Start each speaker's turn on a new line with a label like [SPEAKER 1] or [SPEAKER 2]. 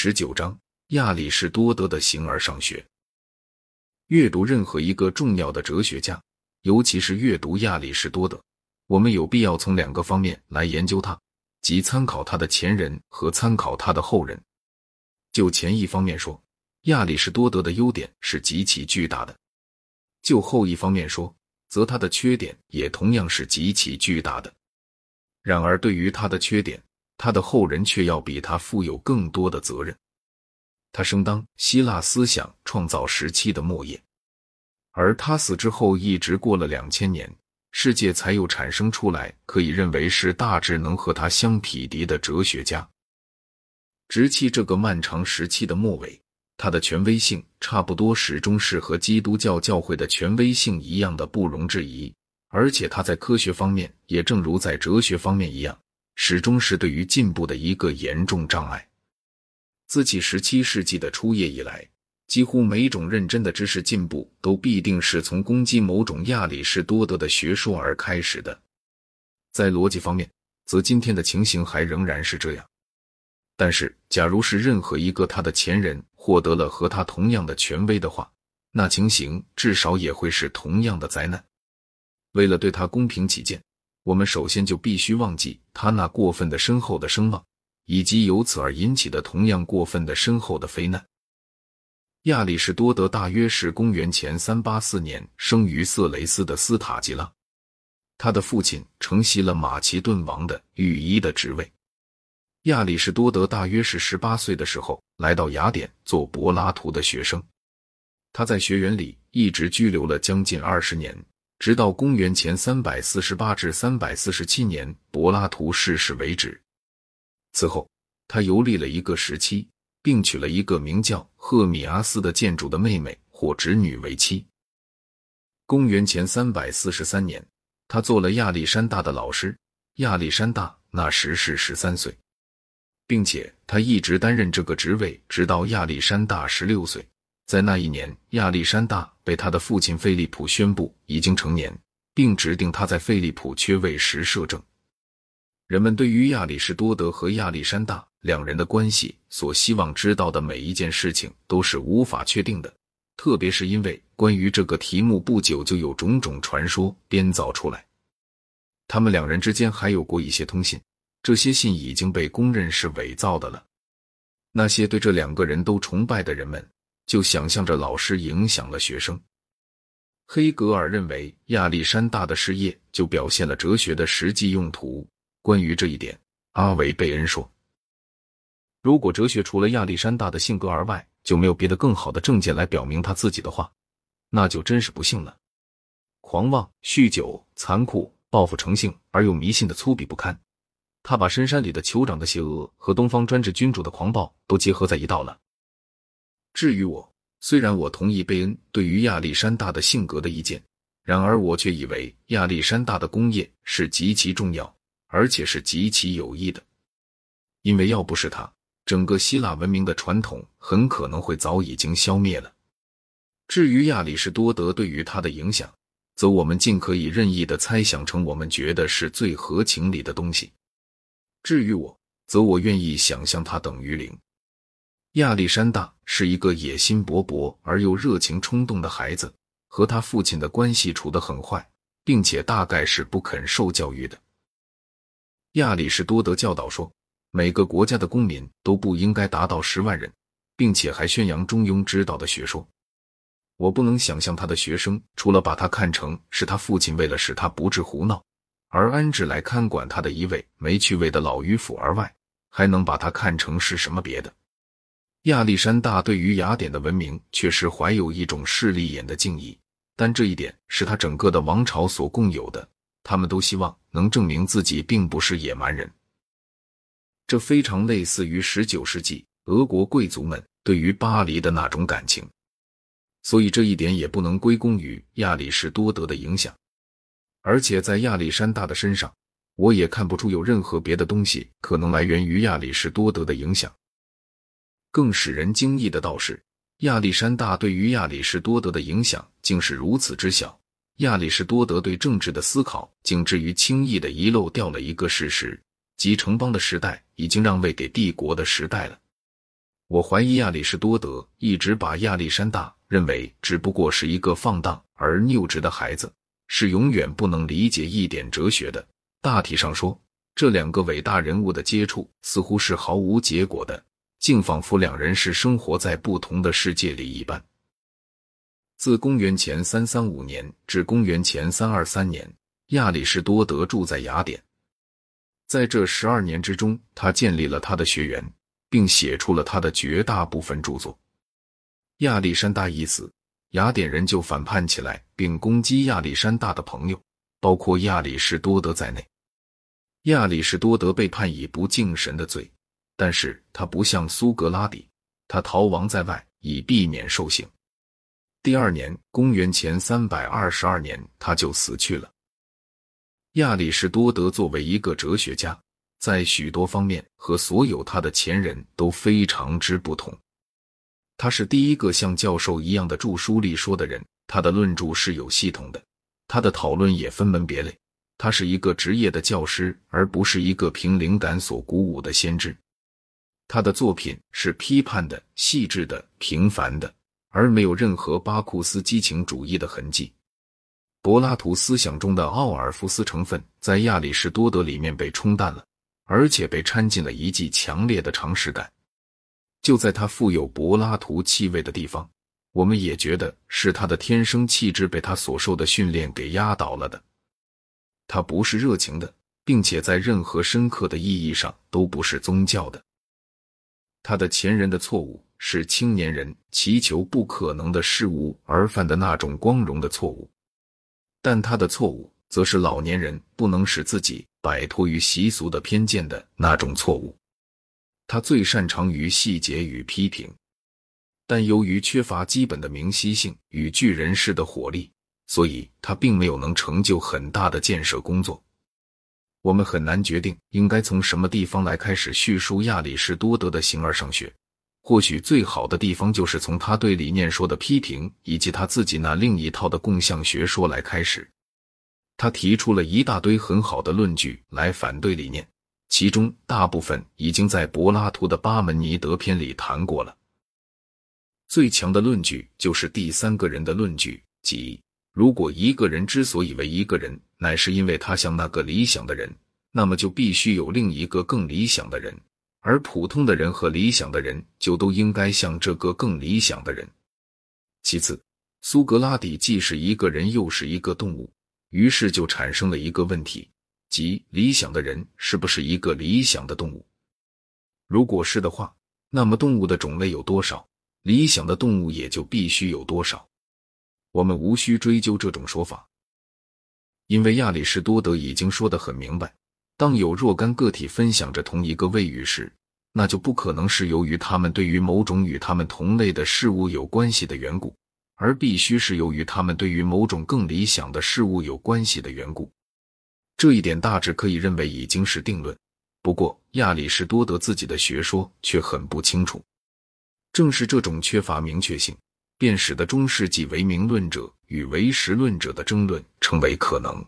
[SPEAKER 1] 十九章：亚里士多德的形而上学。阅读任何一个重要的哲学家，尤其是阅读亚里士多德，我们有必要从两个方面来研究他，即参考他的前人和参考他的后人。就前一方面说，亚里士多德的优点是极其巨大的；就后一方面说，则他的缺点也同样是极其巨大的。然而，对于他的缺点，他的后人却要比他负有更多的责任。他生当希腊思想创造时期的末叶，而他死之后一直过了两千年，世界才又产生出来可以认为是大致能和他相匹敌的哲学家。直至这个漫长时期的末尾，他的权威性差不多始终是和基督教教会的权威性一样的不容置疑，而且他在科学方面也正如在哲学方面一样，始终是对于进步的一个严重障碍。自其十七世纪的初叶以来，几乎每种认真的知识进步都必定是从攻击某种亚里士多德的学说而开始的。在逻辑方面，则今天的情形还仍然是这样。但是，假如是任何一个他的前人获得了和他同样的权威的话，那情形至少也会是同样的灾难。为了对他公平起见，我们首先就必须忘记他那过分的深厚的声望。以及由此而引起的同样过分的深厚的非难。亚里士多德大约是公元前三八四年生于色雷斯的斯塔吉拉，他的父亲承袭了马其顿王的御医的职位。亚里士多德大约是十八岁的时候来到雅典做柏拉图的学生，他在学园里一直居留了将近二十年，直到公元前三百四十八至三百四十七年柏拉图逝世为止。此后，他游历了一个时期，并娶了一个名叫赫米阿斯的建筑的妹妹或侄女为妻。公元前三百四十三年，他做了亚历山大的老师。亚历山大那时是十三岁，并且他一直担任这个职位，直到亚历山大十六岁。在那一年，亚历山大被他的父亲费利普宣布已经成年，并指定他在费利普缺位时摄政。人们对于亚里士多德和亚历山大两人的关系所希望知道的每一件事情都是无法确定的，特别是因为关于这个题目不久就有种种传说编造出来。他们两人之间还有过一些通信，这些信已经被公认是伪造的了。那些对这两个人都崇拜的人们就想象着老师影响了学生。黑格尔认为亚历山大的事业就表现了哲学的实际用途。关于这一点，阿维贝恩说：“如果哲学除了亚历山大的性格而外就没有别的更好的证件来表明他自己的话，那就真是不幸了。狂妄、酗酒、残酷、报复成性而又迷信的粗鄙不堪，他把深山里的酋长的邪恶和东方专制君主的狂暴都结合在一道了。至于我，虽然我同意贝恩对于亚历山大的性格的意见，然而我却以为亚历山大的功业是极其重要。”而且是极其有益的，因为要不是他，整个希腊文明的传统很可能会早已经消灭了。至于亚里士多德对于他的影响，则我们尽可以任意的猜想成我们觉得是最合情理的东西。至于我，则我愿意想象它等于零。亚历山大是一个野心勃勃而又热情冲动的孩子，和他父亲的关系处得很坏，并且大概是不肯受教育的。亚里士多德教导说，每个国家的公民都不应该达到十万人，并且还宣扬中庸之道的学说。我不能想象他的学生除了把他看成是他父亲为了使他不致胡闹而安置来看管他的一位没趣味的老迂腐而外，还能把他看成是什么别的。亚历山大对于雅典的文明确实怀有一种势利眼的敬意，但这一点是他整个的王朝所共有的。他们都希望能证明自己并不是野蛮人，这非常类似于十九世纪俄国贵族们对于巴黎的那种感情，所以这一点也不能归功于亚里士多德的影响。而且在亚历山大的身上，我也看不出有任何别的东西可能来源于亚里士多德的影响。更使人惊异的倒是，亚历山大对于亚里士多德的影响竟是如此之小。亚里士多德对政治的思考，竟至于轻易的遗漏掉了一个事实，即城邦的时代已经让位给帝国的时代了。我怀疑亚里士多德一直把亚历山大认为只不过是一个放荡而拗直的孩子，是永远不能理解一点哲学的。大体上说，这两个伟大人物的接触似乎是毫无结果的，竟仿佛两人是生活在不同的世界里一般。自公元前三三五年至公元前三二三年，亚里士多德住在雅典。在这十二年之中，他建立了他的学园。并写出了他的绝大部分著作。亚历山大一死，雅典人就反叛起来，并攻击亚历山大的朋友，包括亚里士多德在内。亚里士多德被判以不敬神的罪，但是他不像苏格拉底，他逃亡在外，以避免受刑。第二年，公元前三百二十二年，他就死去了。亚里士多德作为一个哲学家。在许多方面和所有他的前人都非常之不同。他是第一个像教授一样的著书立说的人，他的论著是有系统的，他的讨论也分门别类。他是一个职业的教师，而不是一个凭灵感所鼓舞的先知。他的作品是批判的、细致的、平凡的，而没有任何巴库斯激情主义的痕迹。柏拉图思想中的奥尔夫斯成分在亚里士多德里面被冲淡了。而且被掺进了一剂强烈的常识感。就在他富有柏拉图气味的地方，我们也觉得是他的天生气质被他所受的训练给压倒了的。他不是热情的，并且在任何深刻的意义上都不是宗教的。他的前人的错误是青年人祈求不可能的事物而犯的那种光荣的错误，但他的错误则是老年人不能使自己。摆脱于习俗的偏见的那种错误，他最擅长于细节与批评，但由于缺乏基本的明晰性与巨人式的火力，所以他并没有能成就很大的建设工作。我们很难决定应该从什么地方来开始叙述亚里士多德的形而上学。或许最好的地方就是从他对理念说的批评，以及他自己那另一套的共相学说来开始。他提出了一大堆很好的论据来反对理念，其中大部分已经在柏拉图的巴门尼德篇里谈过了。最强的论据就是第三个人的论据，即如果一个人之所以为一个人，乃是因为他像那个理想的人，那么就必须有另一个更理想的人，而普通的人和理想的人就都应该像这个更理想的人。其次，苏格拉底既是一个人，又是一个动物。于是就产生了一个问题，即理想的人是不是一个理想的动物？如果是的话，那么动物的种类有多少，理想的动物也就必须有多少。我们无需追究这种说法，因为亚里士多德已经说得很明白：当有若干个体分享着同一个位域时，那就不可能是由于他们对于某种与他们同类的事物有关系的缘故。而必须是由于他们对于某种更理想的事物有关系的缘故，这一点大致可以认为已经是定论。不过，亚里士多德自己的学说却很不清楚。正是这种缺乏明确性，便使得中世纪唯名论者与唯实论者的争论成为可能。